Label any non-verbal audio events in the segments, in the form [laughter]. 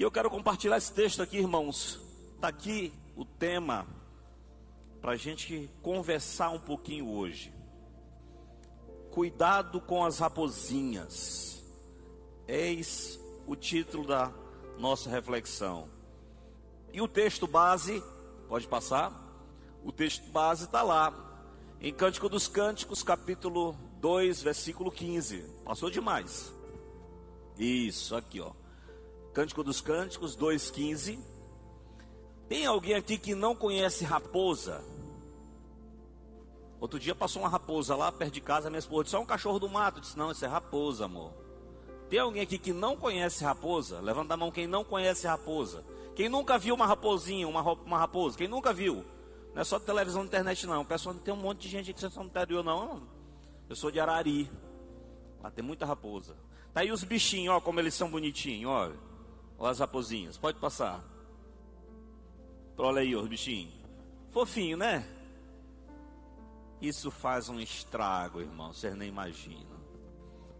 E eu quero compartilhar esse texto aqui, irmãos. Está aqui o tema para a gente conversar um pouquinho hoje. Cuidado com as raposinhas. Eis o título da nossa reflexão. E o texto base, pode passar? O texto base está lá, em Cântico dos Cânticos, capítulo 2, versículo 15. Passou demais. Isso, aqui, ó. Cântico dos Cânticos 2,15. Tem alguém aqui que não conhece raposa? Outro dia passou uma raposa lá perto de casa, minha esposa disse: é um cachorro do mato. Eu disse: Não, isso é raposa, amor. Tem alguém aqui que não conhece raposa? Levanta a mão quem não conhece raposa. Quem nunca viu uma raposinha, uma, uma raposa? Quem nunca viu? Não é só televisão internet, não. Pessoal, tem um monte de gente que vocês não interior, não. Eu sou de Arari. Lá tem muita raposa. Tá aí os bichinhos, ó, como eles são bonitinhos, olha. As raposinhas. Pode passar. Olha aí, os bichinhos. Fofinho, né? Isso faz um estrago, irmão. Vocês nem imaginam.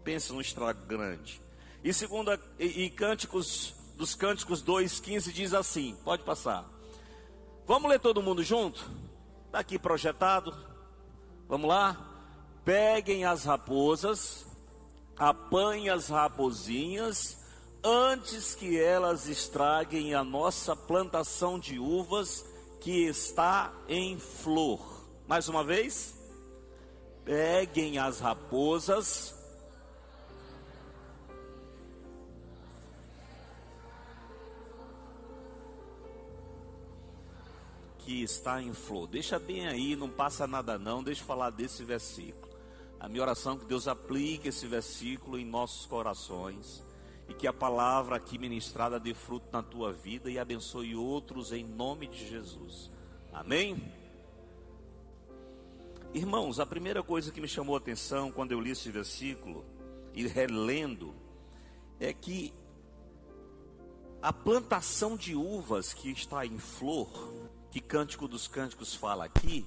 Pensa num estrago grande. E segunda, e, e Cânticos dos Cânticos 2,15 diz assim: pode passar. Vamos ler todo mundo junto? Está aqui projetado. Vamos lá? Peguem as raposas, apanhem as raposinhas, antes que elas estraguem a nossa plantação de uvas que está em flor. Mais uma vez. Peguem as raposas, que está em flor. Deixa bem aí, não passa nada não, deixa eu falar desse versículo. A minha oração é que Deus aplique esse versículo em nossos corações e que a palavra aqui ministrada dê fruto na tua vida e abençoe outros em nome de Jesus. Amém? Irmãos, a primeira coisa que me chamou a atenção quando eu li esse versículo e relendo é que a plantação de uvas que está em flor que Cântico dos Cânticos fala aqui,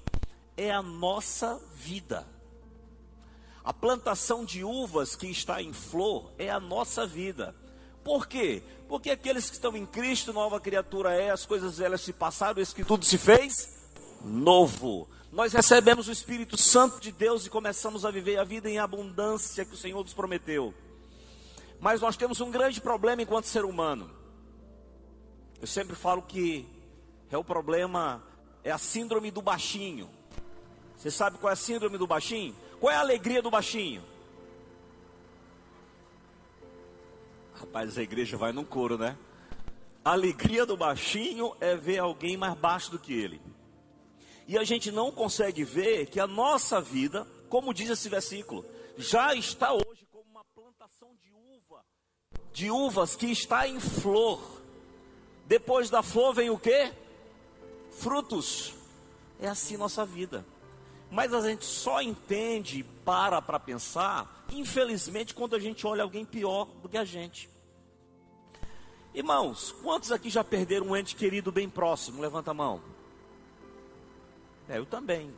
é a nossa vida. A plantação de uvas que está em flor é a nossa vida. Por quê? Porque aqueles que estão em Cristo, nova criatura é, as coisas velhas se passaram, eis que tudo se fez novo. Nós recebemos o Espírito Santo de Deus e começamos a viver a vida em abundância que o Senhor nos prometeu. Mas nós temos um grande problema enquanto ser humano. Eu sempre falo que é o problema, é a síndrome do baixinho. Você sabe qual é a síndrome do baixinho? Qual é a alegria do baixinho? Rapaz, a igreja vai num coro, né? A alegria do baixinho é ver alguém mais baixo do que ele. E a gente não consegue ver que a nossa vida, como diz esse versículo, já está hoje como uma plantação de uva, de uvas que está em flor. Depois da flor vem o quê? frutos. É assim nossa vida. Mas a gente só entende para para pensar, infelizmente, quando a gente olha alguém pior do que a gente. Irmãos, quantos aqui já perderam um ente querido bem próximo? Levanta a mão. É, eu também.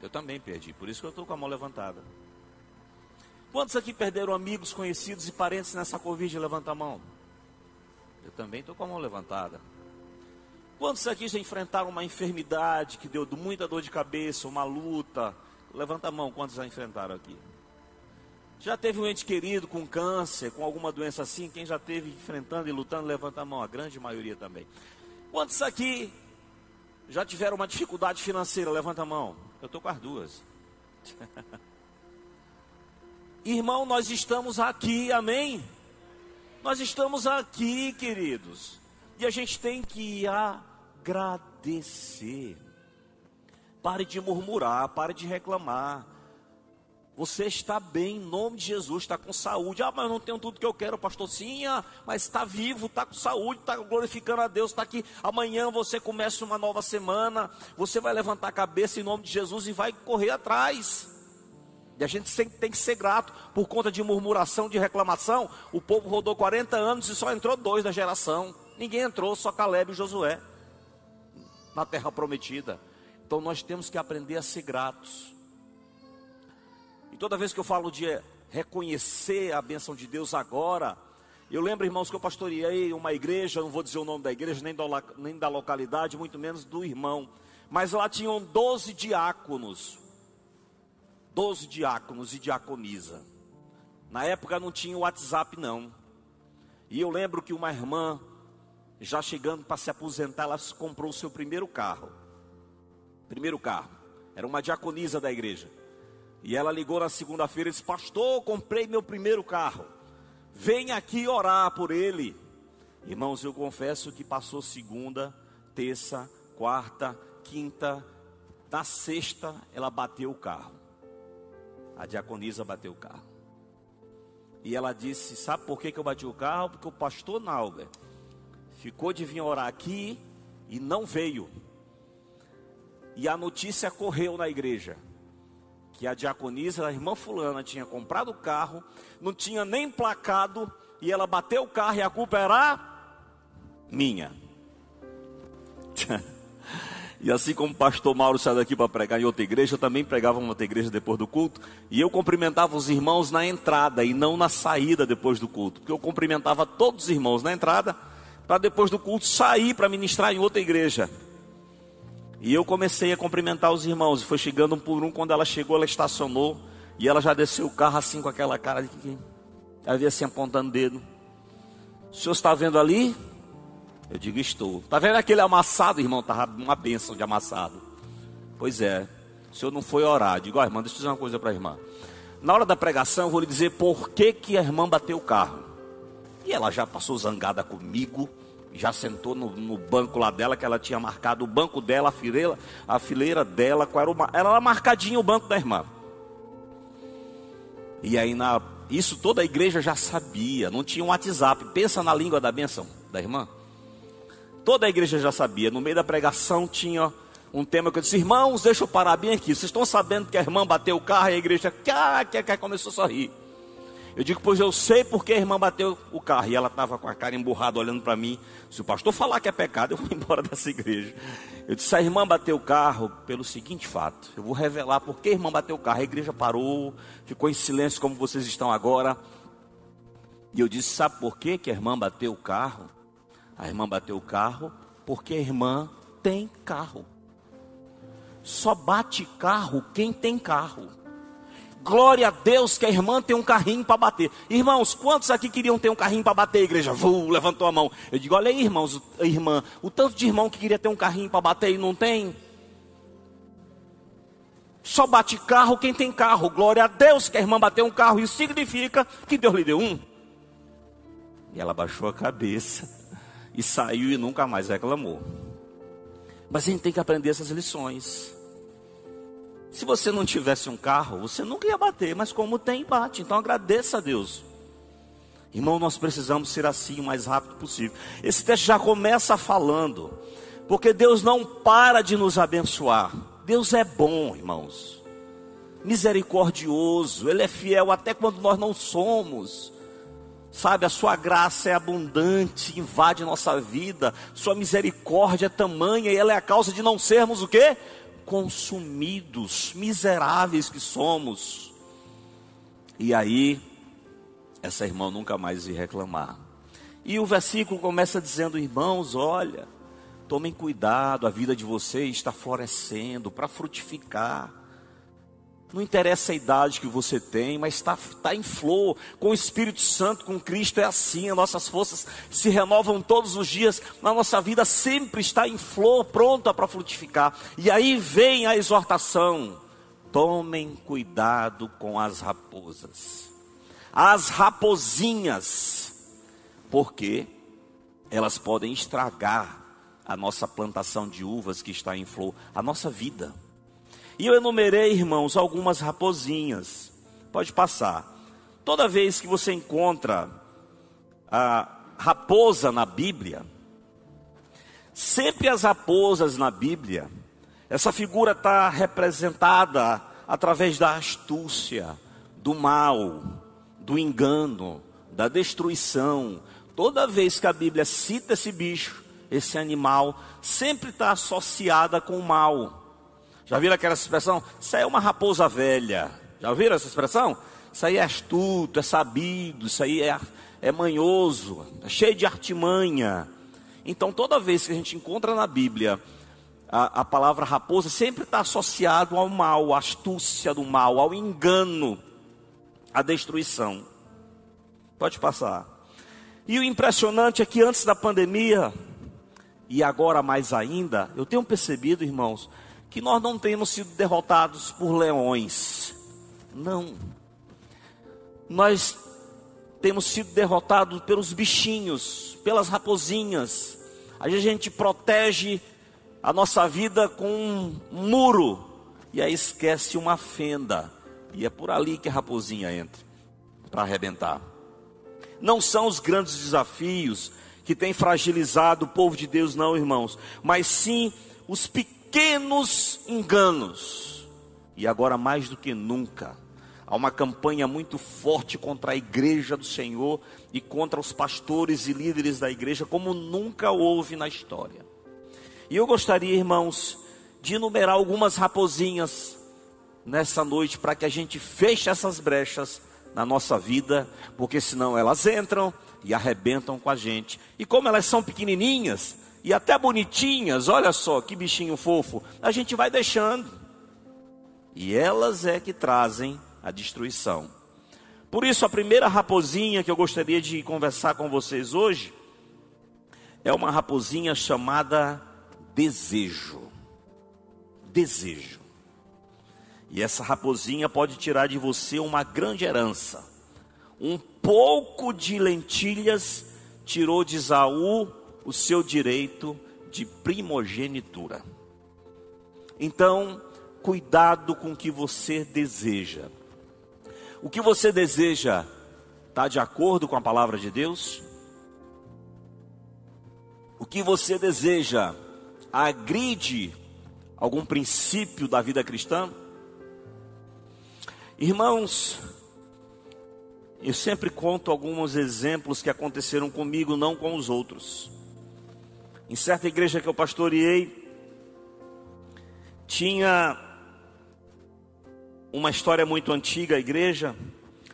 Eu também perdi, por isso que eu estou com a mão levantada. Quantos aqui perderam amigos, conhecidos e parentes nessa Covid? Levanta a mão. Eu também estou com a mão levantada. Quantos aqui já enfrentaram uma enfermidade que deu muita dor de cabeça, uma luta? Levanta a mão, quantos já enfrentaram aqui? Já teve um ente querido com câncer, com alguma doença assim? Quem já teve enfrentando e lutando, levanta a mão, a grande maioria também. Quantos aqui já tiveram uma dificuldade financeira? Levanta a mão. Eu estou com as duas. [laughs] Irmão, nós estamos aqui, amém? Nós estamos aqui, queridos. E a gente tem que agradecer. Pare de murmurar, pare de reclamar. Você está bem, em nome de Jesus, está com saúde. Ah, mas eu não tenho tudo que eu quero, pastor. Sim, ah, mas está vivo, está com saúde, está glorificando a Deus, está aqui. Amanhã você começa uma nova semana. Você vai levantar a cabeça em nome de Jesus e vai correr atrás. E a gente tem que ser grato por conta de murmuração, de reclamação. O povo rodou 40 anos e só entrou dois da geração. Ninguém entrou, só Caleb e Josué na terra prometida. Então nós temos que aprender a ser gratos. E toda vez que eu falo de reconhecer a bênção de Deus agora, Eu lembro, irmãos, que eu pastoreei uma igreja, não vou dizer o nome da igreja, nem da, nem da localidade, muito menos do irmão. Mas lá tinham 12 diáconos. 12 diáconos e diaconisa. Na época não tinha WhatsApp, não. E eu lembro que uma irmã, já chegando para se aposentar, ela comprou o seu primeiro carro. Primeiro carro. Era uma diaconisa da igreja. E ela ligou na segunda-feira e disse: Pastor, comprei meu primeiro carro. Venha aqui orar por ele. Irmãos, eu confesso que passou segunda, terça, quarta, quinta, na sexta ela bateu o carro. A diaconisa bateu o carro. E ela disse: Sabe por que, que eu bati o carro? Porque o pastor Nauber ficou de vir orar aqui e não veio. E a notícia correu na igreja que a diaconisa, a irmã fulana, tinha comprado o carro, não tinha nem placado, e ela bateu o carro e a culpa era minha. [laughs] E assim como o pastor Mauro saiu daqui para pregar em outra igreja, eu também pregava em outra igreja depois do culto. E eu cumprimentava os irmãos na entrada e não na saída depois do culto. Porque eu cumprimentava todos os irmãos na entrada, para depois do culto sair para ministrar em outra igreja. E eu comecei a cumprimentar os irmãos. E foi chegando um por um. Quando ela chegou, ela estacionou. E ela já desceu o carro assim com aquela cara de que. Ela via assim apontando o dedo. O senhor está vendo ali? Eu digo, estou. Está vendo aquele amassado, irmão? Estava uma bênção de amassado. Pois é. O senhor não foi orar. Eu digo, ó, oh, irmã, deixa eu dizer uma coisa para a irmã. Na hora da pregação, eu vou lhe dizer por que, que a irmã bateu o carro. E ela já passou zangada comigo já sentou no, no, banco lá dela, que ela tinha marcado o banco dela, a fileira, a fileira dela, qual era, o, era marcadinho o banco da irmã. E aí na, isso toda a igreja já sabia, não tinha um WhatsApp. Pensa na língua da bênção da irmã. Toda a igreja já sabia. No meio da pregação tinha um tema que eu disse: Irmãos, deixa eu parar bem aqui. Vocês estão sabendo que a irmã bateu o carro e a igreja cá, cá, cá, começou a sorrir. Eu digo, pois eu sei porque a irmã bateu o carro. E ela estava com a cara emburrada olhando para mim. Se o pastor falar que é pecado, eu vou [laughs] embora dessa igreja. Eu disse, a irmã bateu o carro pelo seguinte fato. Eu vou revelar porque a irmã bateu o carro. A igreja parou, ficou em silêncio como vocês estão agora. E eu disse, sabe por que, que a irmã bateu o carro? A irmã bateu o carro porque a irmã tem carro. Só bate carro quem tem carro. Glória a Deus que a irmã tem um carrinho para bater. Irmãos, quantos aqui queriam ter um carrinho para bater, igreja? Vuu, levantou a mão. Eu digo, olha aí, irmãos, irmã, o tanto de irmão que queria ter um carrinho para bater e não tem. Só bate carro quem tem carro. Glória a Deus que a irmã bateu um carro. Isso significa que Deus lhe deu um. E ela baixou a cabeça e saiu e nunca mais reclamou. Mas a gente tem que aprender essas lições. Se você não tivesse um carro, você nunca ia bater, mas como tem, bate. Então agradeça a Deus. Irmão, nós precisamos ser assim o mais rápido possível. Esse texto já começa falando, porque Deus não para de nos abençoar. Deus é bom, irmãos. Misericordioso, Ele é fiel até quando nós não somos. Sabe, a sua graça é abundante, invade nossa vida, sua misericórdia é tamanha e ela é a causa de não sermos o quê? Consumidos, miseráveis que somos. E aí, essa irmã nunca mais ia reclamar. E o versículo começa dizendo: Irmãos, olha, tomem cuidado, a vida de vocês está florescendo para frutificar. Não interessa a idade que você tem, mas está tá em flor. Com o Espírito Santo, com Cristo é assim. As nossas forças se renovam todos os dias. A nossa vida sempre está em flor, pronta para frutificar. E aí vem a exortação: tomem cuidado com as raposas. As raposinhas, porque elas podem estragar a nossa plantação de uvas que está em flor, a nossa vida. E eu enumerei, irmãos, algumas raposinhas. Pode passar. Toda vez que você encontra a raposa na Bíblia, sempre as raposas na Bíblia, essa figura está representada através da astúcia, do mal, do engano, da destruição. Toda vez que a Bíblia cita esse bicho, esse animal, sempre está associada com o mal. Já viram aquela expressão? Isso é uma raposa velha. Já ouviram essa expressão? Isso aí é astuto, é sabido, isso aí é, é manhoso, é cheio de artimanha. Então, toda vez que a gente encontra na Bíblia a, a palavra raposa, sempre está associado ao mal, à astúcia do mal, ao engano, à destruição. Pode passar. E o impressionante é que antes da pandemia, e agora mais ainda, eu tenho percebido, irmãos, que nós não temos sido derrotados por leões. Não. Nós temos sido derrotados pelos bichinhos, pelas raposinhas. A gente protege a nossa vida com um muro e aí esquece uma fenda. E é por ali que a raposinha entra para arrebentar. Não são os grandes desafios que têm fragilizado o povo de Deus, não, irmãos, mas sim os pequenos enganos. E agora mais do que nunca, há uma campanha muito forte contra a igreja do Senhor e contra os pastores e líderes da igreja, como nunca houve na história. E eu gostaria, irmãos, de enumerar algumas raposinhas nessa noite para que a gente feche essas brechas na nossa vida, porque senão elas entram e arrebentam com a gente. E como elas são pequenininhas e até bonitinhas, olha só que bichinho fofo, a gente vai deixando. E elas é que trazem a destruição. Por isso, a primeira raposinha que eu gostaria de conversar com vocês hoje é uma raposinha chamada desejo. Desejo. E essa raposinha pode tirar de você uma grande herança. Um pouco de lentilhas tirou de Isaú o seu direito de primogenitura. Então, cuidado com o que você deseja. O que você deseja está de acordo com a palavra de Deus? O que você deseja agride algum princípio da vida cristã? Irmãos, eu sempre conto alguns exemplos que aconteceram comigo, não com os outros. Em certa igreja que eu pastoreei, tinha uma história muito antiga, a igreja,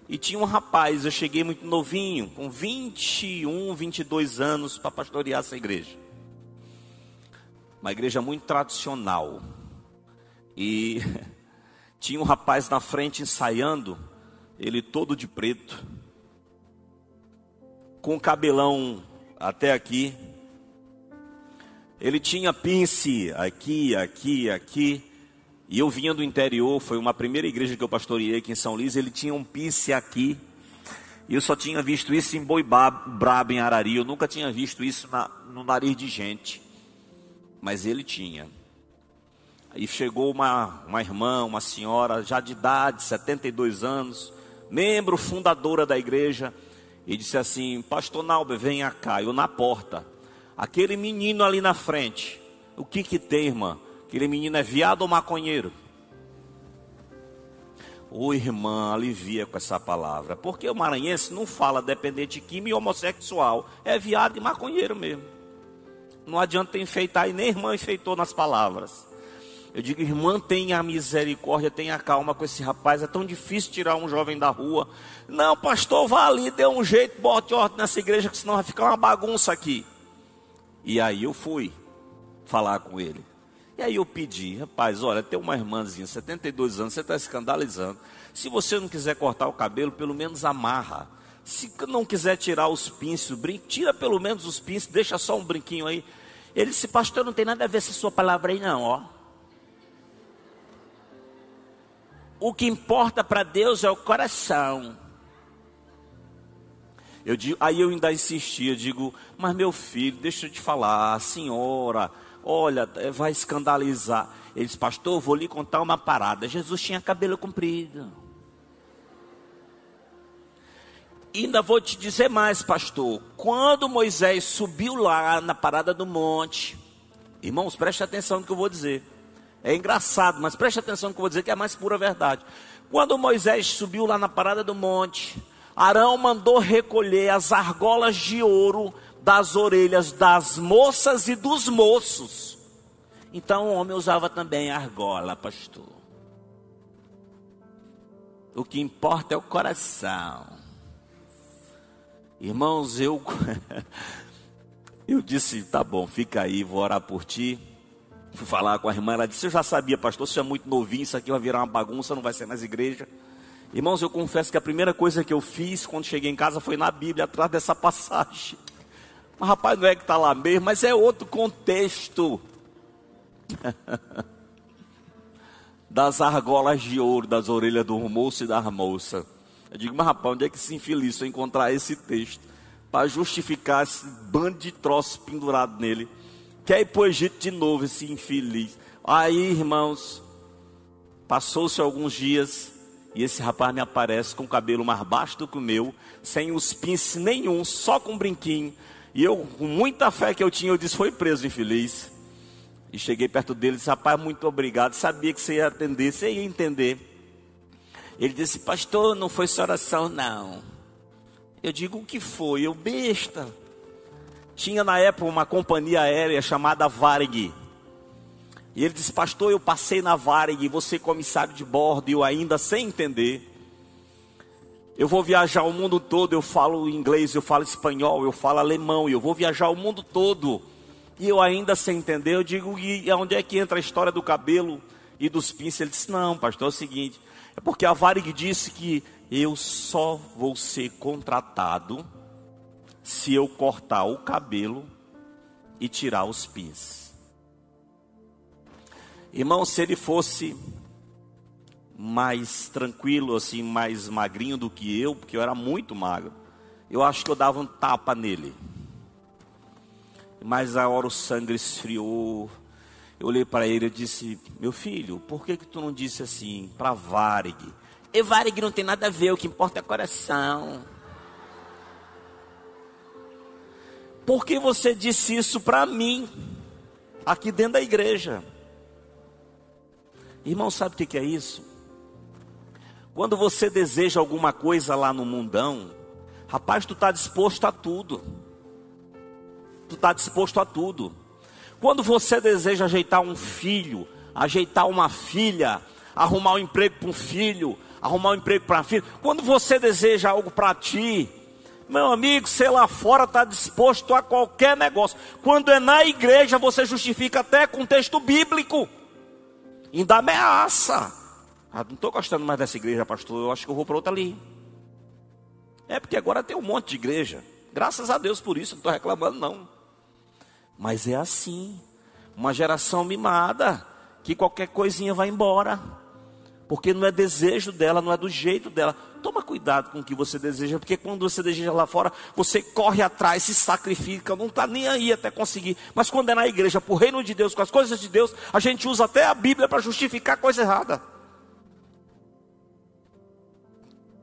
e tinha um rapaz, eu cheguei muito novinho, com 21, 22 anos, para pastorear essa igreja. Uma igreja muito tradicional. E [laughs] Tinha um rapaz na frente ensaiando, ele todo de preto, com cabelão até aqui. Ele tinha pince aqui, aqui, aqui. E eu vinha do interior, foi uma primeira igreja que eu pastoreei aqui em São Luís, ele tinha um pince aqui. E eu só tinha visto isso em boi brabo em Arari, eu nunca tinha visto isso na, no nariz de gente. Mas ele tinha. Aí chegou uma, uma irmã, uma senhora já de idade, 72 anos, membro fundadora da igreja, e disse assim: Pastor Nauber, venha cá, eu na porta. Aquele menino ali na frente, o que que tem, irmã? Aquele menino é viado ou maconheiro? Ô irmã, alivia com essa palavra, porque o maranhense não fala dependente químico e homossexual, é viado e maconheiro mesmo. Não adianta enfeitar, e nem irmã enfeitou nas palavras. Eu digo, irmã, tenha misericórdia, tenha calma com esse rapaz. É tão difícil tirar um jovem da rua. Não, pastor, vá ali, dê um jeito, bote ordem nessa igreja, que senão vai ficar uma bagunça aqui. E aí eu fui falar com ele. E aí eu pedi, rapaz, olha, tem uma irmãzinha, 72 anos, você está escandalizando. Se você não quiser cortar o cabelo, pelo menos amarra. Se não quiser tirar os pinços, brinco, tira pelo menos os pinços, deixa só um brinquinho aí. Ele disse, pastor, não tem nada a ver com sua palavra aí não, ó. O que importa para Deus é o coração. Eu digo, aí eu ainda insisti, eu digo, mas meu filho, deixa eu te falar, a senhora, olha, é, vai escandalizar. Ele disse, pastor, vou lhe contar uma parada. Jesus tinha cabelo comprido. Ainda vou te dizer mais, pastor. Quando Moisés subiu lá na parada do monte, irmãos, preste atenção no que eu vou dizer. É engraçado, mas preste atenção no que eu vou dizer, que é a mais pura verdade. Quando Moisés subiu lá na parada do monte, Arão mandou recolher as argolas de ouro das orelhas das moças e dos moços. Então o homem usava também argola, pastor. O que importa é o coração. Irmãos, eu [laughs] eu disse, tá bom, fica aí, vou orar por ti. Fui falar com a irmã, ela disse, eu já sabia, pastor, você é muito novinho, isso aqui vai virar uma bagunça, não vai ser mais igreja. Irmãos, eu confesso que a primeira coisa que eu fiz quando cheguei em casa foi na Bíblia, atrás dessa [laughs] passagem. Mas rapaz, não é que está lá mesmo, mas é outro contexto. [laughs] das argolas de ouro das orelhas do moço e da moça. Eu digo, mas rapaz, onde é que se infeliz se eu encontrar esse texto para justificar esse bando de troços pendurado nele? Quer ir para o Egito de novo, esse infeliz. Aí, irmãos, passou-se alguns dias e esse rapaz me aparece com o cabelo mais baixo do que o meu, sem os pinces nenhum, só com um brinquinho. E eu, com muita fé que eu tinha, eu disse: foi preso, infeliz. E cheguei perto dele e disse: Rapaz, muito obrigado. Sabia que você ia atender, você ia entender. Ele disse: Pastor, não foi sua oração, não. Eu digo: O que foi? Eu, besta. Tinha na época uma companhia aérea chamada Varig. E ele disse: Pastor, eu passei na Varig, você comissário de bordo, e eu ainda sem entender. Eu vou viajar o mundo todo, eu falo inglês, eu falo espanhol, eu falo alemão, e eu vou viajar o mundo todo e eu ainda sem entender, eu digo, e onde é que entra a história do cabelo e dos pinces? Ele disse, não, pastor, é o seguinte, é porque a Varig disse que eu só vou ser contratado se eu cortar o cabelo e tirar os pinces. Irmão, se ele fosse mais tranquilo, assim, mais magrinho do que eu, porque eu era muito magro, eu acho que eu dava um tapa nele. Mas a hora o sangue esfriou. Eu olhei para ele e disse: Meu filho, por que, que tu não disse assim para Varig? E Varig não tem nada a ver, o que importa é coração. Por que você disse isso para mim, aqui dentro da igreja? Irmão, sabe o que é isso? Quando você deseja alguma coisa lá no mundão, rapaz, tu está disposto a tudo tu está disposto a tudo. Quando você deseja ajeitar um filho, ajeitar uma filha, arrumar um emprego para um filho, arrumar um emprego para uma filha, quando você deseja algo para ti, meu amigo, sei lá fora está disposto a qualquer negócio. Quando é na igreja, você justifica até com texto bíblico. Ainda ameaça. Ah, não estou gostando mais dessa igreja, pastor. Eu acho que eu vou para outra ali. É porque agora tem um monte de igreja. Graças a Deus por isso, não estou reclamando, não. Mas é assim. Uma geração mimada, que qualquer coisinha vai embora. Porque não é desejo dela, não é do jeito dela. Toma cuidado com o que você deseja, porque quando você deseja lá fora, você corre atrás, se sacrifica, não está nem aí até conseguir. Mas quando é na igreja, para o reino de Deus, com as coisas de Deus, a gente usa até a Bíblia para justificar coisa errada.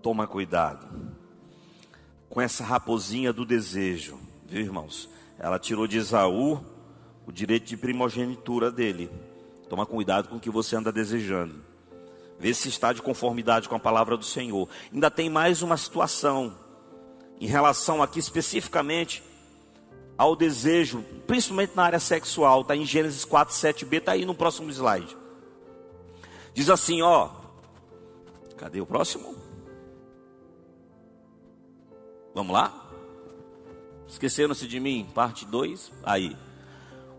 Toma cuidado com essa raposinha do desejo, viu irmãos? Ela tirou de Esaú o direito de primogenitura dele. Toma cuidado com o que você anda desejando. Vê se está de conformidade com a palavra do Senhor. Ainda tem mais uma situação em relação aqui especificamente ao desejo, principalmente na área sexual, está em Gênesis 4, 7b, está aí no próximo slide. Diz assim, ó. Cadê o próximo? Vamos lá? Esqueceram-se de mim? Parte 2. Aí.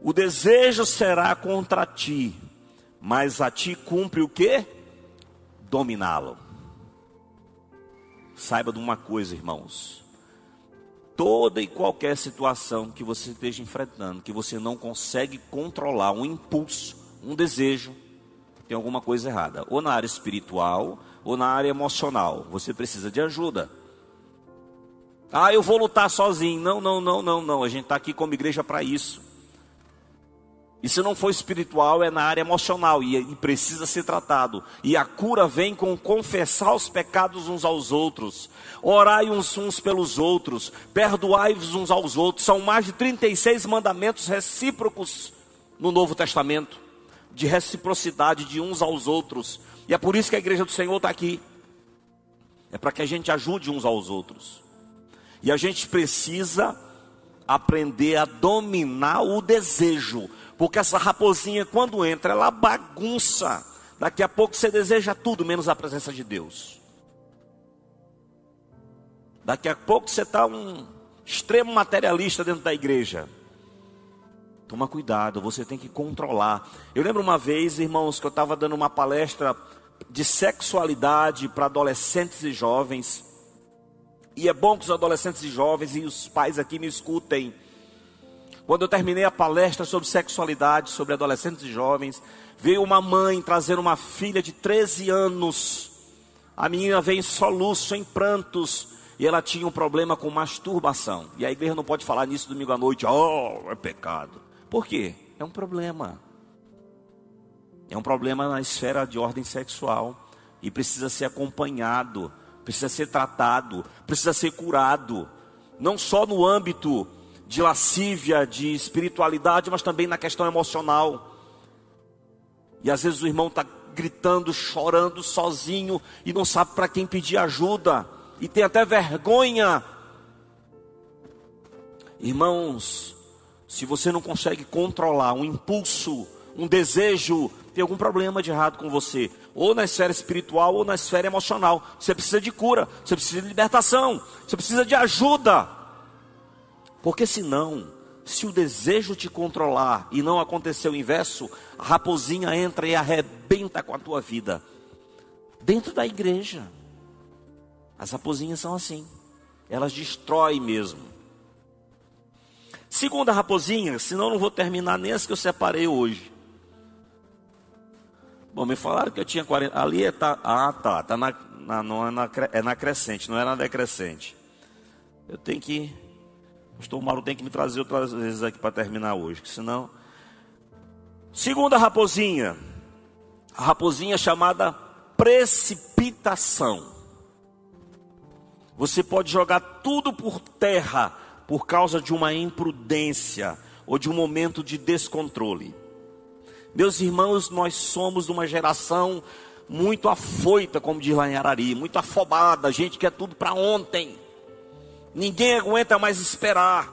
O desejo será contra ti, mas a ti cumpre o que? Dominá-lo. Saiba de uma coisa, irmãos. Toda e qualquer situação que você esteja enfrentando, que você não consegue controlar um impulso, um desejo, tem alguma coisa errada. Ou na área espiritual, ou na área emocional. Você precisa de ajuda. Ah, eu vou lutar sozinho. Não, não, não, não, não. A gente está aqui como igreja para isso. E se não for espiritual, é na área emocional e, e, precisa ser tratado. E a cura vem com confessar os pecados uns aos outros, orai uns, uns pelos outros, perdoai-vos uns aos outros. São mais de 36 mandamentos recíprocos no Novo Testamento, de reciprocidade de uns aos outros. E é por isso que a igreja do Senhor está aqui. É para que a gente ajude uns aos outros. E a gente precisa aprender a dominar o desejo, porque essa raposinha, quando entra, ela bagunça. Daqui a pouco você deseja tudo menos a presença de Deus. Daqui a pouco você está um extremo materialista dentro da igreja. Toma cuidado, você tem que controlar. Eu lembro uma vez, irmãos, que eu estava dando uma palestra de sexualidade para adolescentes e jovens. E é bom que os adolescentes e jovens e os pais aqui me escutem. Quando eu terminei a palestra sobre sexualidade, sobre adolescentes e jovens, veio uma mãe trazendo uma filha de 13 anos. A menina veio em soluço, em prantos, e ela tinha um problema com masturbação. E a igreja não pode falar nisso domingo à noite, oh, é pecado. Por quê? É um problema. É um problema na esfera de ordem sexual e precisa ser acompanhado, precisa ser tratado, precisa ser curado, não só no âmbito de lascívia, de espiritualidade, mas também na questão emocional. E às vezes o irmão está gritando, chorando sozinho e não sabe para quem pedir ajuda e tem até vergonha. Irmãos, se você não consegue controlar um impulso, um desejo, tem algum problema de errado com você, ou na esfera espiritual ou na esfera emocional. Você precisa de cura, você precisa de libertação, você precisa de ajuda. Porque senão, se o desejo te controlar e não acontecer o inverso, a raposinha entra e arrebenta com a tua vida. Dentro da igreja. As raposinhas são assim. Elas destroem mesmo. Segunda raposinha, senão não vou terminar nem as que eu separei hoje. Bom, me falaram que eu tinha 40. Ali é tá. Ah, tá. tá na, na, não é, na, é na crescente, não é na decrescente. Eu tenho que. Pastor Mauro tem que me trazer outras vezes aqui para terminar hoje, senão. Segunda raposinha. A raposinha chamada precipitação. Você pode jogar tudo por terra por causa de uma imprudência ou de um momento de descontrole. Meus irmãos, nós somos uma geração muito afoita, como diz lá em Arari, muito afobada, gente quer tudo para ontem. Ninguém aguenta mais esperar.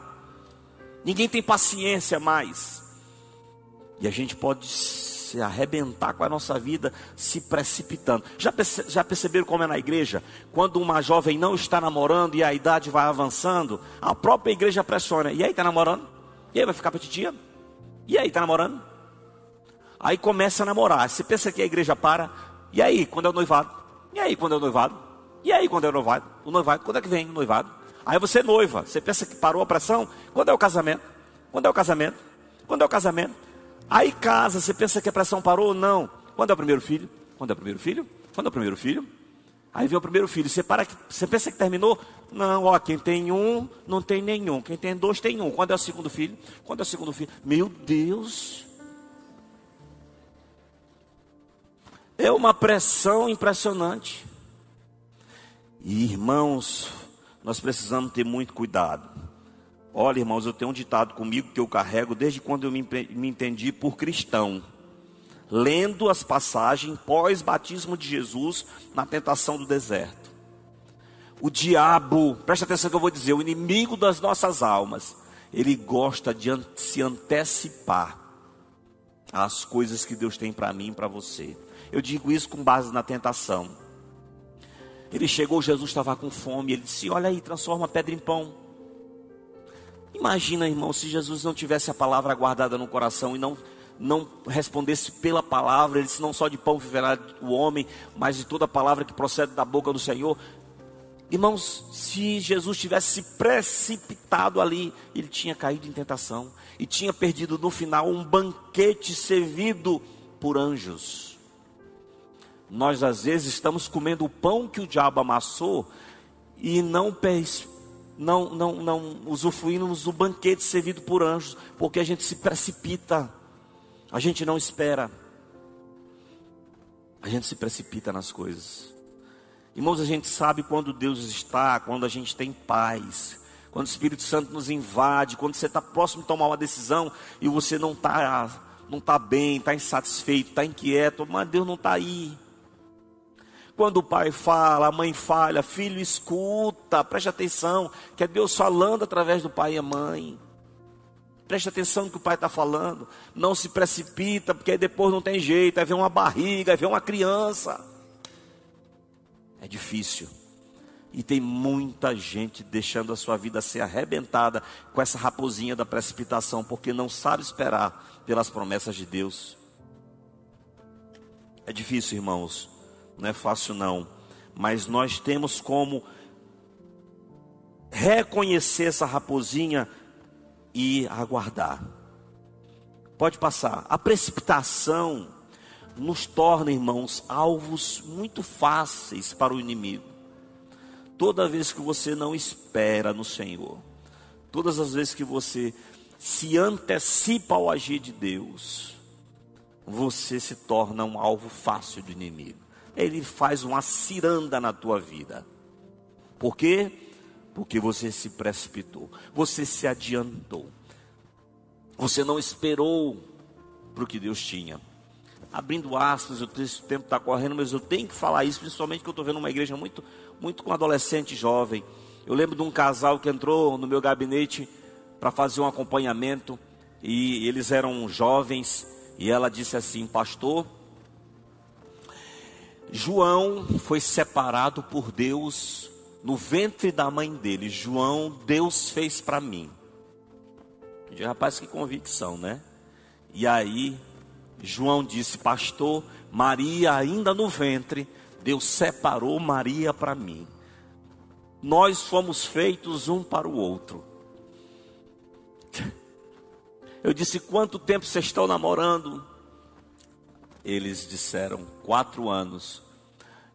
Ninguém tem paciência mais. E a gente pode se arrebentar com a nossa vida se precipitando. Já, perce, já perceberam como é na igreja? Quando uma jovem não está namorando e a idade vai avançando, a própria igreja pressiona. E aí, está namorando? E aí, vai ficar petitia? E aí, está namorando? Aí começa a namorar. Você pensa que a igreja para? E aí, quando é o noivado? E aí, quando é o noivado? E aí, quando é o noivado? O noivado, quando é que vem o noivado? Aí você noiva. Você pensa que parou a pressão? Quando é o casamento? Quando é o casamento? Quando é o casamento? Aí casa, você pensa que a pressão parou? Não. Quando é o primeiro filho? Quando é o primeiro filho? Quando é o primeiro filho? Aí vem o primeiro filho. Você, para, você pensa que terminou? Não, ó, quem tem um, não tem nenhum. Quem tem dois, tem um. Quando é o segundo filho? Quando é o segundo filho? Meu Deus! É uma pressão impressionante. E irmãos, nós precisamos ter muito cuidado. Olha, irmãos, eu tenho um ditado comigo que eu carrego desde quando eu me, me entendi por cristão. Lendo as passagens pós-batismo de Jesus na tentação do deserto. O diabo, preste atenção que eu vou dizer, o inimigo das nossas almas, ele gosta de se antecipar às coisas que Deus tem para mim e para você. Eu digo isso com base na tentação. Ele chegou, Jesus estava com fome, ele disse: Olha aí, transforma a pedra em pão. Imagina, irmão, se Jesus não tivesse a palavra guardada no coração e não não respondesse pela palavra, ele disse não só de pão viverá o homem, mas de toda a palavra que procede da boca do Senhor. Irmãos, se Jesus tivesse se precipitado ali, ele tinha caído em tentação e tinha perdido no final um banquete servido por anjos. Nós às vezes estamos comendo o pão que o diabo amassou e não não, não, não usufruímos do banquete servido por anjos, porque a gente se precipita, a gente não espera, a gente se precipita nas coisas. Irmãos, a gente sabe quando Deus está, quando a gente tem paz, quando o Espírito Santo nos invade, quando você está próximo de tomar uma decisão e você não está não tá bem, está insatisfeito, está inquieto, mas Deus não está aí. Quando o pai fala, a mãe fala, filho escuta, preste atenção, que é Deus falando através do pai e a mãe. Preste atenção no que o pai está falando. Não se precipita, porque aí depois não tem jeito. Aí vem uma barriga, aí vem uma criança. É difícil. E tem muita gente deixando a sua vida ser arrebentada com essa raposinha da precipitação, porque não sabe esperar pelas promessas de Deus. É difícil, irmãos, não é fácil não, mas nós temos como reconhecer essa raposinha e aguardar. Pode passar. A precipitação nos torna, irmãos, alvos muito fáceis para o inimigo. Toda vez que você não espera no Senhor, todas as vezes que você se antecipa ao agir de Deus, você se torna um alvo fácil do inimigo. Ele faz uma ciranda na tua vida. Por quê? Porque você se precipitou, você se adiantou, você não esperou para o que Deus tinha. Abrindo aspas, o tempo está correndo, mas eu tenho que falar isso, principalmente que eu estou vendo uma igreja muito, muito com adolescente jovem. Eu lembro de um casal que entrou no meu gabinete para fazer um acompanhamento e eles eram jovens e ela disse assim, pastor, João foi separado por Deus no ventre da mãe dele. João, Deus fez para mim. Rapaz, que convicção, né? E aí, João disse: Pastor, Maria ainda no ventre, Deus separou Maria para mim. Nós fomos feitos um para o outro. Eu disse: Quanto tempo vocês estão namorando? Eles disseram: Quatro anos.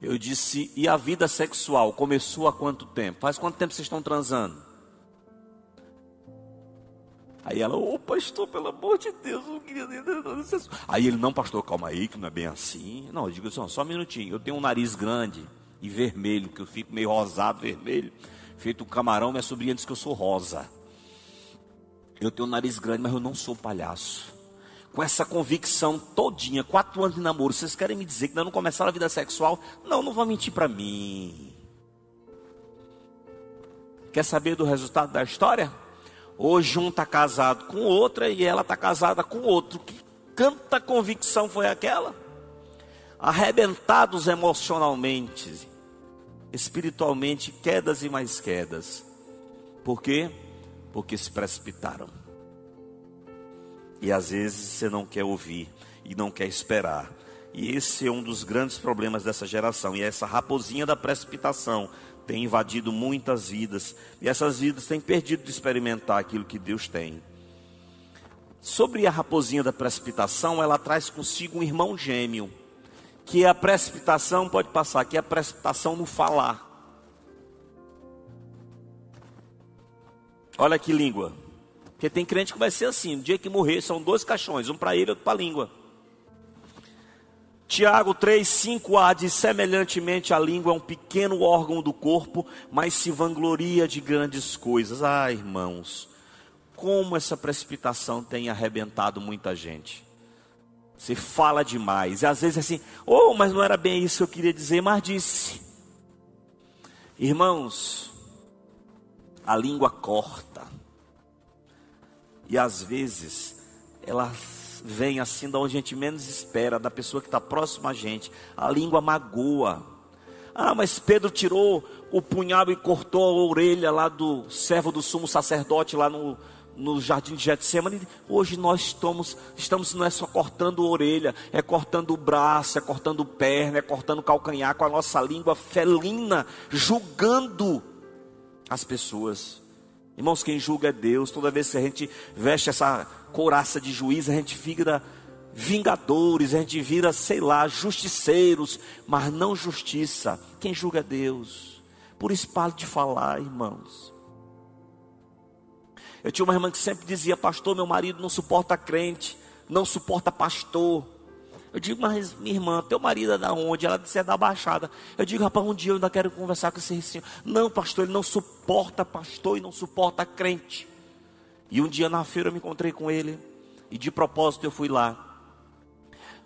Eu disse, e a vida sexual começou há quanto tempo? Faz quanto tempo vocês estão transando? Aí ela, ô oh, pastor, pelo amor de Deus, eu queria. Aí ele, não, pastor, calma aí, que não é bem assim. Não, eu digo assim, só um minutinho. Eu tenho um nariz grande e vermelho, que eu fico meio rosado, vermelho. Feito camarão, minha sobrinha diz que eu sou rosa. Eu tenho um nariz grande, mas eu não sou palhaço com essa convicção todinha, quatro anos de namoro, vocês querem me dizer que ainda não começaram a vida sexual? Não, não vão mentir para mim. Quer saber do resultado da história? Hoje um está casado com outra e ela está casada com outro. Que canta convicção foi aquela? Arrebentados emocionalmente, espiritualmente, quedas e mais quedas. Por quê? Porque se precipitaram. E às vezes você não quer ouvir e não quer esperar. E esse é um dos grandes problemas dessa geração. E essa raposinha da precipitação tem invadido muitas vidas. E essas vidas têm perdido de experimentar aquilo que Deus tem. Sobre a raposinha da precipitação, ela traz consigo um irmão gêmeo. Que é a precipitação, pode passar, que é a precipitação no falar. Olha que língua. Porque tem crente que vai ser assim: no dia que morrer, são dois caixões, um para ele e outro para a língua. Tiago 3, 5a diz: semelhantemente a língua é um pequeno órgão do corpo, mas se vangloria de grandes coisas. Ah, irmãos, como essa precipitação tem arrebentado muita gente. Você fala demais, e às vezes é assim, oh, mas não era bem isso que eu queria dizer, mas disse. Irmãos, a língua corta, e às vezes ela vem assim da onde a gente menos espera, da pessoa que está próxima a gente. A língua magoa. Ah, mas Pedro tirou o punhal e cortou a orelha lá do servo do sumo sacerdote lá no, no jardim de Getsemane. Hoje nós estamos, estamos não é só cortando orelha, é cortando o braço, é cortando perna, é cortando calcanhar com a nossa língua felina, julgando as pessoas. Irmãos, quem julga é Deus. Toda vez que a gente veste essa couraça de juiz, a gente vira vingadores, a gente vira, sei lá, justiceiros, mas não justiça. Quem julga é Deus. Por isso, pare de falar, irmãos. Eu tinha uma irmã que sempre dizia: Pastor, meu marido não suporta crente, não suporta pastor. Eu digo, mas minha irmã, teu marido é da onde? Ela disse, é da Baixada. Eu digo, rapaz, um dia eu ainda quero conversar com esse senhor. Não, pastor, ele não suporta pastor e não suporta crente. E um dia na feira eu me encontrei com ele. E de propósito eu fui lá.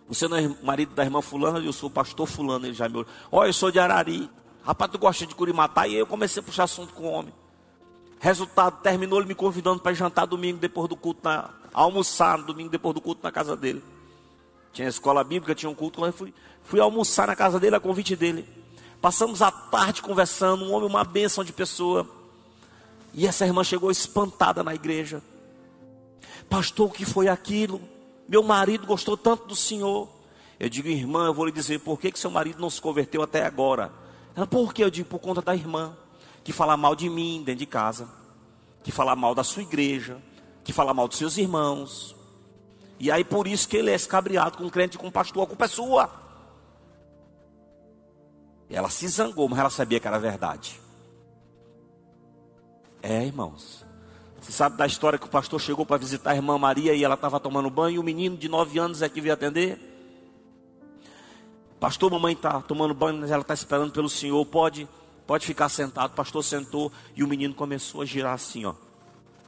Você não é marido da irmã fulana? Eu sou pastor fulano. Ele já me olhou. Olha, eu sou de Arari. Rapaz, tu gosta de curimatá? E aí eu comecei a puxar assunto com o homem. Resultado, terminou ele me convidando para jantar domingo depois do culto, na, almoçar domingo depois do culto na casa dele. Tinha escola bíblica, tinha um culto, eu fui, fui almoçar na casa dele, a convite dele. Passamos a tarde conversando, um homem, uma bênção de pessoa. E essa irmã chegou espantada na igreja. Pastor, o que foi aquilo? Meu marido gostou tanto do senhor. Eu digo, irmã, eu vou lhe dizer por que, que seu marido não se converteu até agora. Ela, por que? Eu digo, por conta da irmã, que fala mal de mim dentro de casa, que fala mal da sua igreja, que fala mal dos seus irmãos. E aí por isso que ele é escabriado com um crente com um pastor, a culpa é sua. Ela se zangou, mas ela sabia que era verdade. É, irmãos. Você sabe da história que o pastor chegou para visitar a irmã Maria e ela estava tomando banho e o menino de nove anos é que veio atender? Pastor, mamãe está tomando banho, mas ela está esperando pelo senhor. Pode, pode ficar sentado. O pastor sentou e o menino começou a girar assim, ó.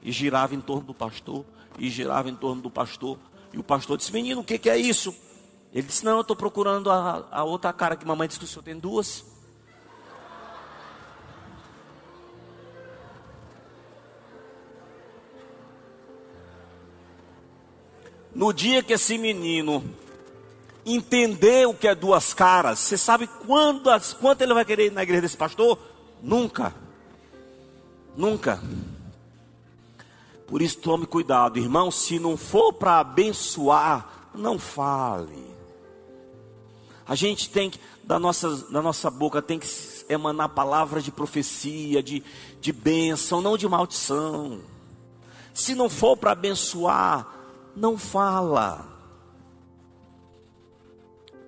E girava em torno do pastor, e girava em torno do pastor. E o pastor disse: Menino, o que, que é isso? Ele disse: Não, eu estou procurando a, a outra cara que mamãe disse que o senhor tem duas. No dia que esse menino entender o que é duas caras, você sabe quando, quanto ele vai querer ir na igreja desse pastor? Nunca. Nunca. Por isso tome cuidado, irmão, se não for para abençoar, não fale. A gente tem que, da nossa, da nossa boca, tem que emanar palavras de profecia, de, de bênção, não de maldição. Se não for para abençoar, não fala.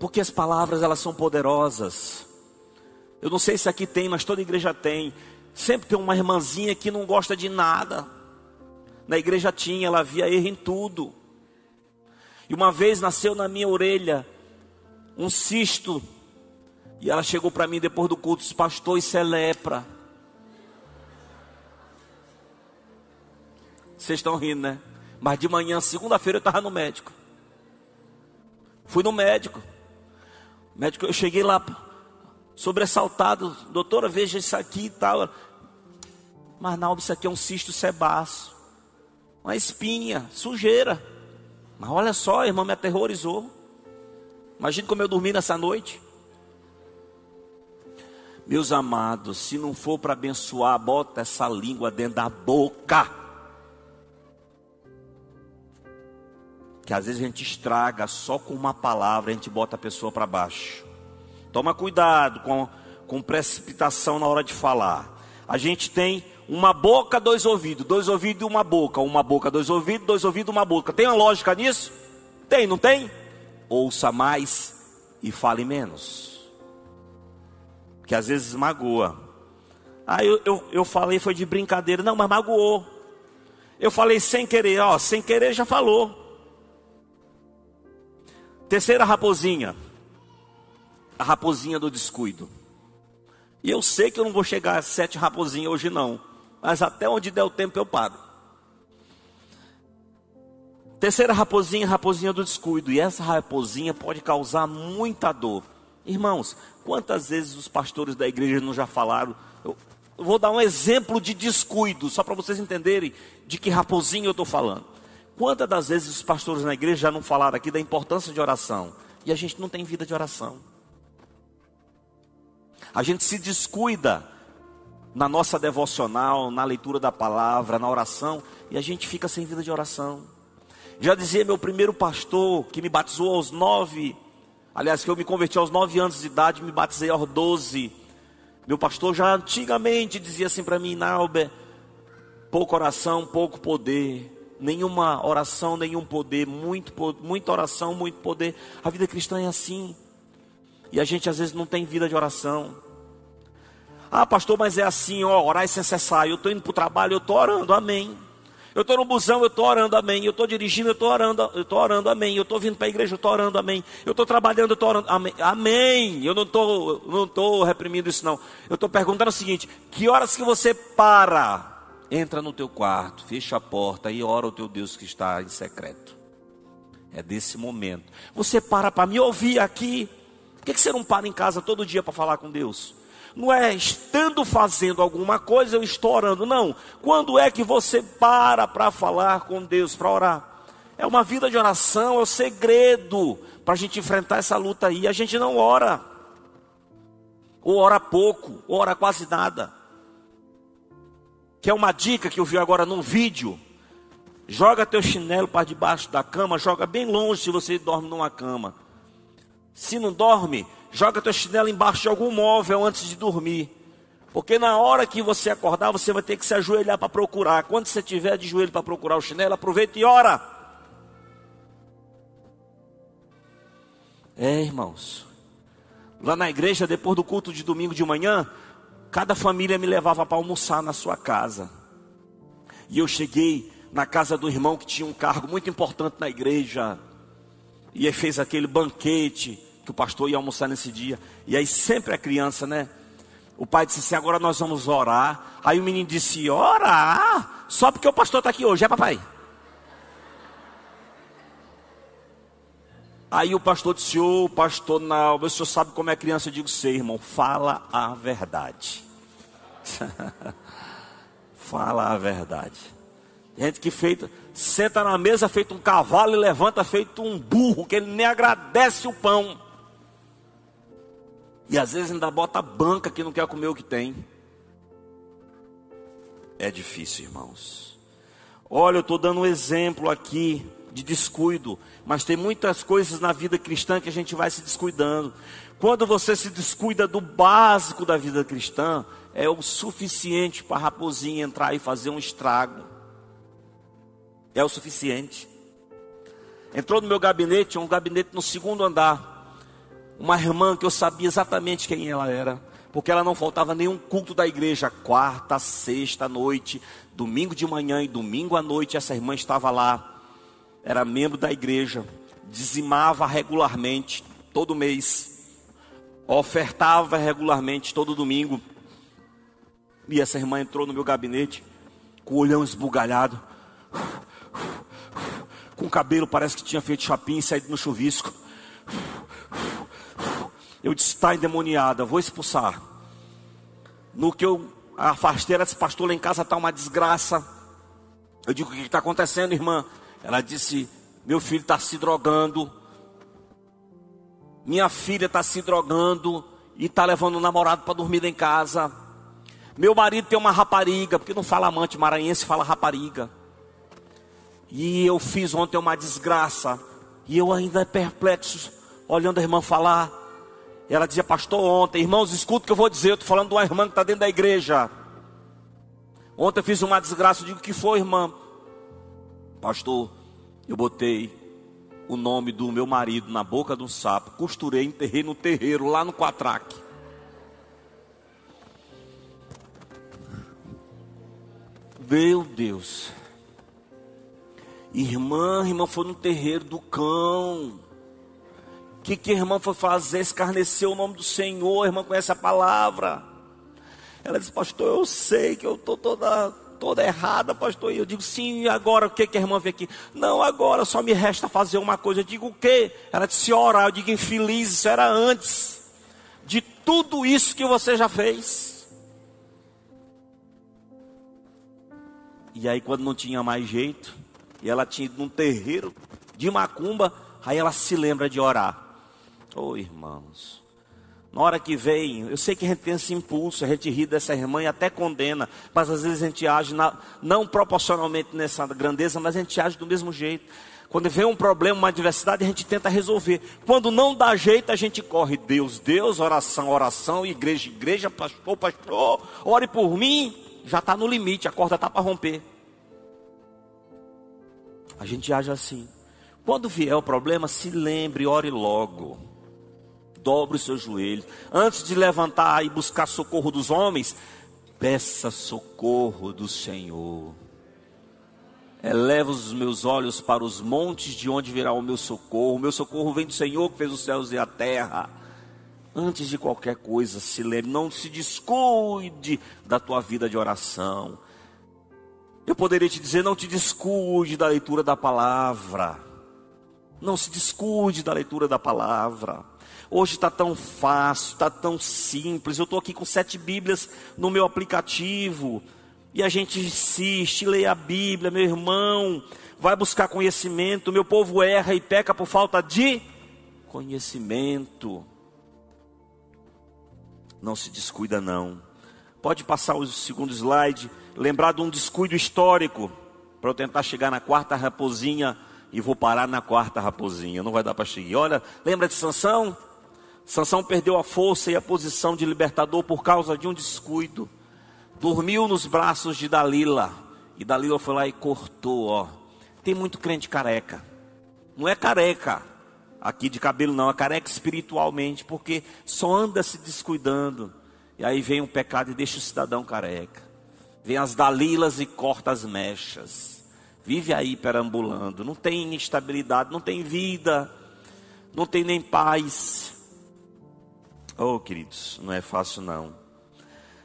Porque as palavras elas são poderosas. Eu não sei se aqui tem, mas toda igreja tem. Sempre tem uma irmãzinha que não gosta de nada. Na igreja tinha, ela via erro em tudo. E uma vez nasceu na minha orelha um cisto. E ela chegou para mim depois do culto, disse, pastor, isso é lepra. Vocês estão rindo, né? Mas de manhã, segunda-feira, eu estava no médico. Fui no médico. Médico, eu cheguei lá sobressaltado, doutora, veja isso aqui e tal. Mas não, isso aqui é um cisto sebaço. Uma espinha, sujeira. Mas olha só, a irmã me aterrorizou. Imagina como eu dormi nessa noite. Meus amados, se não for para abençoar, bota essa língua dentro da boca. que às vezes a gente estraga só com uma palavra, a gente bota a pessoa para baixo. Toma cuidado com, com precipitação na hora de falar. A gente tem uma boca, dois ouvidos, dois ouvidos e uma boca, uma boca, dois ouvidos, dois ouvidos, uma boca. Tem uma lógica nisso? Tem, não tem? Ouça mais e fale menos. Que às vezes magoa. Ah, eu, eu, eu falei, foi de brincadeira. Não, mas magoou. Eu falei sem querer, ó, sem querer já falou. Terceira raposinha. A raposinha do descuido. E eu sei que eu não vou chegar a sete raposinhas hoje não. Mas até onde der o tempo eu paro. Terceira raposinha, raposinha do descuido. E essa raposinha pode causar muita dor. Irmãos, quantas vezes os pastores da igreja não já falaram? Eu vou dar um exemplo de descuido, só para vocês entenderem de que raposinha eu estou falando. Quantas das vezes os pastores na igreja já não falaram aqui da importância de oração? E a gente não tem vida de oração. A gente se descuida na nossa devocional, na leitura da palavra, na oração, e a gente fica sem vida de oração. Já dizia meu primeiro pastor, que me batizou aos nove, aliás, que eu me converti aos nove anos de idade, me batizei aos doze. Meu pastor já antigamente dizia assim para mim, Nauber, pouco oração, pouco poder nenhuma oração, nenhum poder, muito, muita oração, muito poder. A vida cristã é assim. E a gente às vezes não tem vida de oração. Ah, pastor, mas é assim, ó, orar é sem cessar. Eu estou indo para o trabalho, eu estou orando, amém. Eu estou no busão, eu estou orando, amém. Eu estou dirigindo, eu estou orando, eu estou orando, amém. Eu estou vindo para a igreja, eu estou orando, amém. Eu estou trabalhando, eu estou orando, amém. Amém. Eu não estou não tô reprimindo isso, não. Eu estou perguntando o seguinte: que horas que você para Entra no teu quarto, fecha a porta e ora o teu Deus que está em secreto. É desse momento. Você para para me ouvir aqui. Por que você não para em casa todo dia para falar com Deus? Não é estando fazendo alguma coisa, eu estou orando. Não. Quando é que você para para falar com Deus, para orar? É uma vida de oração, é o segredo para a gente enfrentar essa luta aí. A gente não ora. ou ora pouco, ou ora quase nada. Que é uma dica que eu vi agora num vídeo. Joga teu chinelo para debaixo da cama, joga bem longe se você dorme numa cama. Se não dorme, joga teu chinelo embaixo de algum móvel antes de dormir. Porque na hora que você acordar, você vai ter que se ajoelhar para procurar. Quando você tiver de joelho para procurar o chinelo, aproveita e ora. É, irmãos. Lá na igreja, depois do culto de domingo de manhã, cada família me levava para almoçar na sua casa. E eu cheguei na casa do irmão que tinha um cargo muito importante na igreja. E fez aquele banquete que o pastor ia almoçar nesse dia. E aí sempre a criança, né? O pai disse assim: agora nós vamos orar. Aí o menino disse: orar? Só porque o pastor está aqui hoje, é papai? Aí o pastor disse: Ô oh, pastor, não, o senhor sabe como é criança? Eu digo: sei, irmão, fala a verdade. [laughs] fala a verdade. Gente que feita, senta na mesa feito um cavalo e levanta feito um burro, que ele nem agradece o pão. E às vezes ainda bota banca que não quer comer o que tem. É difícil, irmãos. Olha, eu estou dando um exemplo aqui de descuido, mas tem muitas coisas na vida cristã que a gente vai se descuidando. Quando você se descuida do básico da vida cristã, é o suficiente para a raposinha entrar e fazer um estrago. É o suficiente. Entrou no meu gabinete, um gabinete no segundo andar. Uma irmã que eu sabia exatamente quem ela era, porque ela não faltava nenhum culto da igreja, quarta, sexta noite, domingo de manhã e domingo à noite, essa irmã estava lá era membro da igreja, dizimava regularmente, todo mês, ofertava regularmente, todo domingo. E essa irmã entrou no meu gabinete, com o olhão esbugalhado, com o cabelo parece que tinha feito chapim e saído no chuvisco. Eu disse: está endemoniada, vou expulsar. No que eu afastei, ela disse: Pastor, lá em casa está uma desgraça. Eu digo: O que está acontecendo, irmã? Ela disse: Meu filho está se drogando. Minha filha está se drogando e está levando o namorado para dormir em casa. Meu marido tem uma rapariga, porque não fala amante maranhense, fala rapariga. E eu fiz ontem uma desgraça. E eu ainda perplexo, olhando a irmã falar. Ela dizia, pastor, ontem, irmãos, escuta o que eu vou dizer. Eu estou falando de uma irmã que está dentro da igreja. Ontem eu fiz uma desgraça. Eu digo, que foi, irmã? Pastor, eu botei o nome do meu marido na boca de um sapo, costurei, enterrei no terreiro, lá no Quatraque. Meu Deus. Irmã, irmã foi no terreiro do cão. Que, que a irmã foi fazer? Escarneceu o nome do Senhor. A irmã conhece a palavra. Ela disse, pastor, eu sei que eu estou toda toda errada, pastor. E eu digo, sim, e agora o que, que a irmã vê aqui? Não, agora só me resta fazer uma coisa. Eu digo, o quê? Ela disse, orar. Eu digo, infeliz, isso era antes de tudo isso que você já fez. E aí, quando não tinha mais jeito, e ela tinha ido num terreiro de macumba, aí ela se lembra de orar. Oh, irmãos. Na hora que vem, eu sei que a gente tem esse impulso, a gente ri dessa irmã e até condena, mas às vezes a gente age na, não proporcionalmente nessa grandeza, mas a gente age do mesmo jeito. Quando vem um problema, uma adversidade, a gente tenta resolver. Quando não dá jeito, a gente corre. Deus, Deus, oração, oração, igreja, igreja, pastor, pastor, ore por mim. Já está no limite, a corda está para romper. A gente age assim. Quando vier o problema, se lembre, ore logo dobre os seus joelhos. Antes de levantar e buscar socorro dos homens, peça socorro do Senhor. Eleva os meus olhos para os montes de onde virá o meu socorro. O meu socorro vem do Senhor que fez os céus e a terra. Antes de qualquer coisa, se lembre, não se descuide da tua vida de oração. Eu poderia te dizer, não te descuide da leitura da palavra. Não se descuide da leitura da palavra. Hoje está tão fácil, está tão simples. Eu estou aqui com sete Bíblias no meu aplicativo. E a gente insiste, lê a Bíblia, meu irmão. Vai buscar conhecimento. Meu povo erra e peca por falta de conhecimento. Não se descuida, não. Pode passar o segundo slide. Lembrar de um descuido histórico. Para eu tentar chegar na quarta raposinha. E vou parar na quarta raposinha. Não vai dar para chegar. Olha, lembra de Sansão? Sansão perdeu a força e a posição de libertador por causa de um descuido. Dormiu nos braços de Dalila. E Dalila foi lá e cortou, ó. Tem muito crente careca. Não é careca aqui de cabelo, não. É careca espiritualmente, porque só anda se descuidando. E aí vem o pecado e deixa o cidadão careca. Vem as Dalilas e corta as mechas. Vive aí perambulando. Não tem estabilidade, não tem vida, não tem nem paz. Oh, queridos, não é fácil não.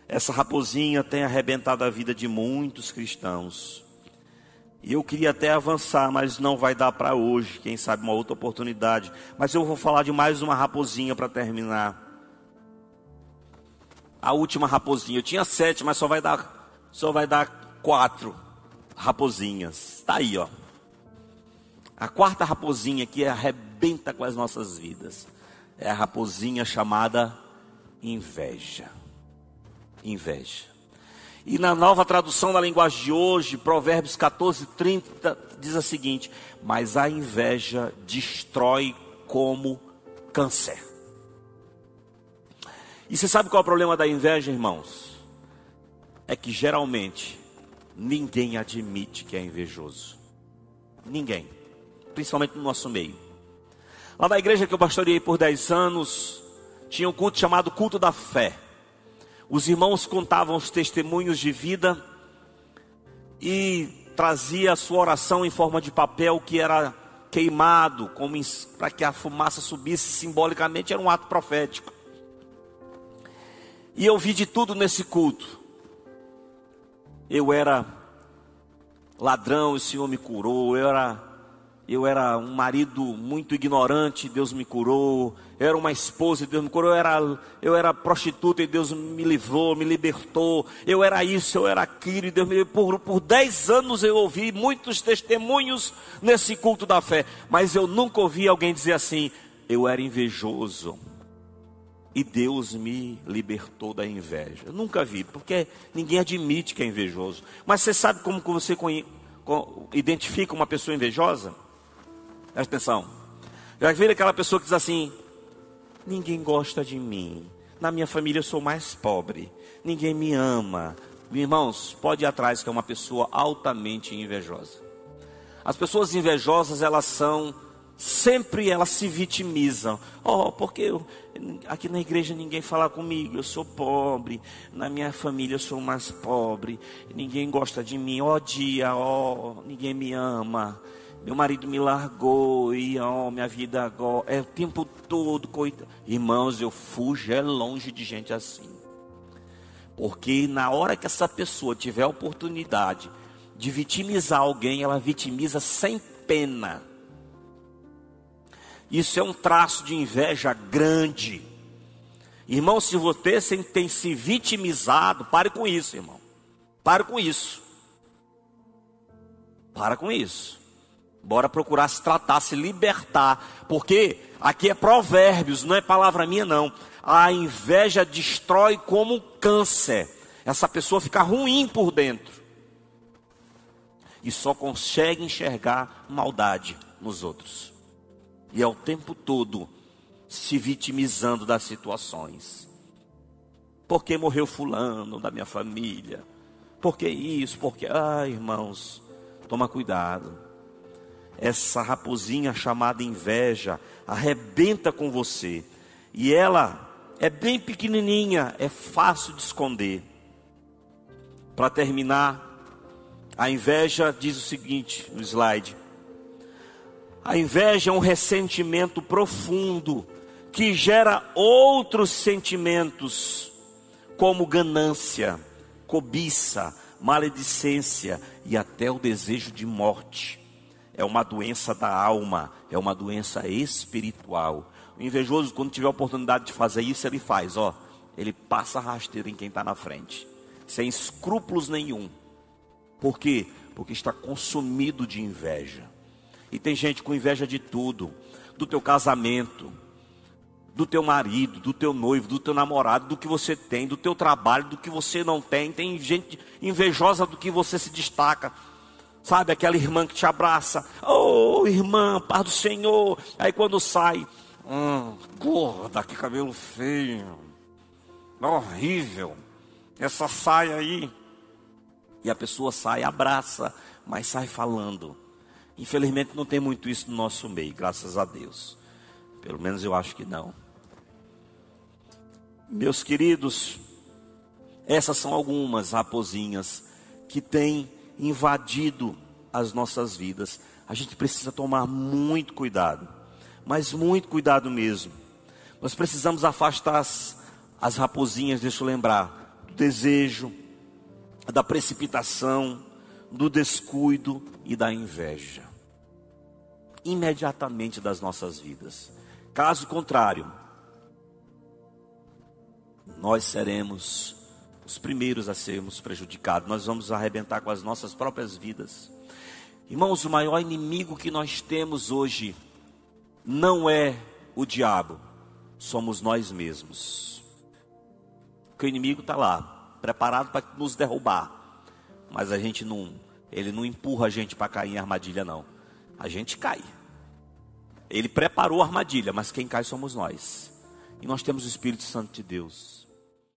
Essa raposinha tem arrebentado a vida de muitos cristãos. E eu queria até avançar, mas não vai dar para hoje, quem sabe uma outra oportunidade. Mas eu vou falar de mais uma raposinha para terminar. A última raposinha. Eu tinha sete, mas só vai dar, só vai dar quatro raposinhas. Está aí, ó. A quarta raposinha que arrebenta com as nossas vidas é a raposinha chamada inveja. Inveja. E na nova tradução da linguagem de hoje, Provérbios 14, 30, diz a seguinte: Mas a inveja destrói como câncer. E você sabe qual é o problema da inveja, irmãos? É que geralmente ninguém admite que é invejoso. Ninguém. Principalmente no nosso meio. Lá na igreja que eu pastoreei por 10 anos, tinha um culto chamado culto da fé. Os irmãos contavam os testemunhos de vida e trazia a sua oração em forma de papel que era queimado, para que a fumaça subisse simbolicamente, era um ato profético. E eu vi de tudo nesse culto. Eu era ladrão, o Senhor me curou, eu era eu era um marido muito ignorante, Deus me curou. Eu era uma esposa Deus me curou. Eu era, eu era prostituta e Deus me livrou, me libertou. Eu era isso, eu era aquilo e Deus me por, por dez anos eu ouvi muitos testemunhos nesse culto da fé. Mas eu nunca ouvi alguém dizer assim: eu era invejoso. E Deus me libertou da inveja. Eu nunca vi, porque ninguém admite que é invejoso. Mas você sabe como você identifica uma pessoa invejosa? Presta atenção. Já viram aquela pessoa que diz assim: ninguém gosta de mim. Na minha família eu sou mais pobre. Ninguém me ama. Irmãos, pode ir atrás que é uma pessoa altamente invejosa. As pessoas invejosas, elas são sempre elas se vitimizam. Oh, porque eu, aqui na igreja ninguém fala comigo, eu sou pobre, na minha família eu sou mais pobre, ninguém gosta de mim, oh, dia, oh, ninguém me ama. Meu marido me largou e oh, minha vida agora é o tempo todo, coitado. Irmãos, eu fujo é longe de gente assim. Porque na hora que essa pessoa tiver a oportunidade de vitimizar alguém, ela vitimiza sem pena. Isso é um traço de inveja grande. Irmão, se você tem se vitimizado, pare com isso, irmão. Pare com isso. Para com isso. Bora procurar se tratar, se libertar. Porque aqui é provérbios, não é palavra minha, não. A inveja destrói como câncer. Essa pessoa fica ruim por dentro. E só consegue enxergar maldade nos outros. E é o tempo todo se vitimizando das situações. Porque morreu fulano da minha família? Porque isso? Porque, ah, irmãos, toma cuidado essa raposinha chamada inveja arrebenta com você. E ela é bem pequenininha, é fácil de esconder. Para terminar, a inveja diz o seguinte no slide: a inveja é um ressentimento profundo que gera outros sentimentos, como ganância, cobiça, maledicência e até o desejo de morte é uma doença da alma, é uma doença espiritual. O invejoso, quando tiver a oportunidade de fazer isso, ele faz, ó. Ele passa rasteiro em quem está na frente, sem escrúpulos nenhum. Por quê? Porque está consumido de inveja. E tem gente com inveja de tudo, do teu casamento, do teu marido, do teu noivo, do teu namorado, do que você tem, do teu trabalho, do que você não tem. Tem gente invejosa do que você se destaca. Sabe, aquela irmã que te abraça. Oh, irmã, paz do Senhor. Aí quando sai, hum, gorda, que cabelo feio. Horrível. Essa saia aí. E a pessoa sai, abraça, mas sai falando. Infelizmente não tem muito isso no nosso meio, graças a Deus. Pelo menos eu acho que não. Meus queridos, essas são algumas raposinhas que têm invadido as nossas vidas. A gente precisa tomar muito cuidado, mas muito cuidado mesmo. Nós precisamos afastar as, as raposinhas, deixa eu lembrar, do desejo, da precipitação, do descuido e da inveja. Imediatamente das nossas vidas. Caso contrário, nós seremos os primeiros a sermos prejudicados. Nós vamos arrebentar com as nossas próprias vidas. Irmãos, o maior inimigo que nós temos hoje não é o diabo, somos nós mesmos. Porque o inimigo está lá, preparado para nos derrubar. Mas a gente não, ele não empurra a gente para cair em armadilha, não. A gente cai. Ele preparou a armadilha, mas quem cai somos nós. E nós temos o Espírito Santo de Deus.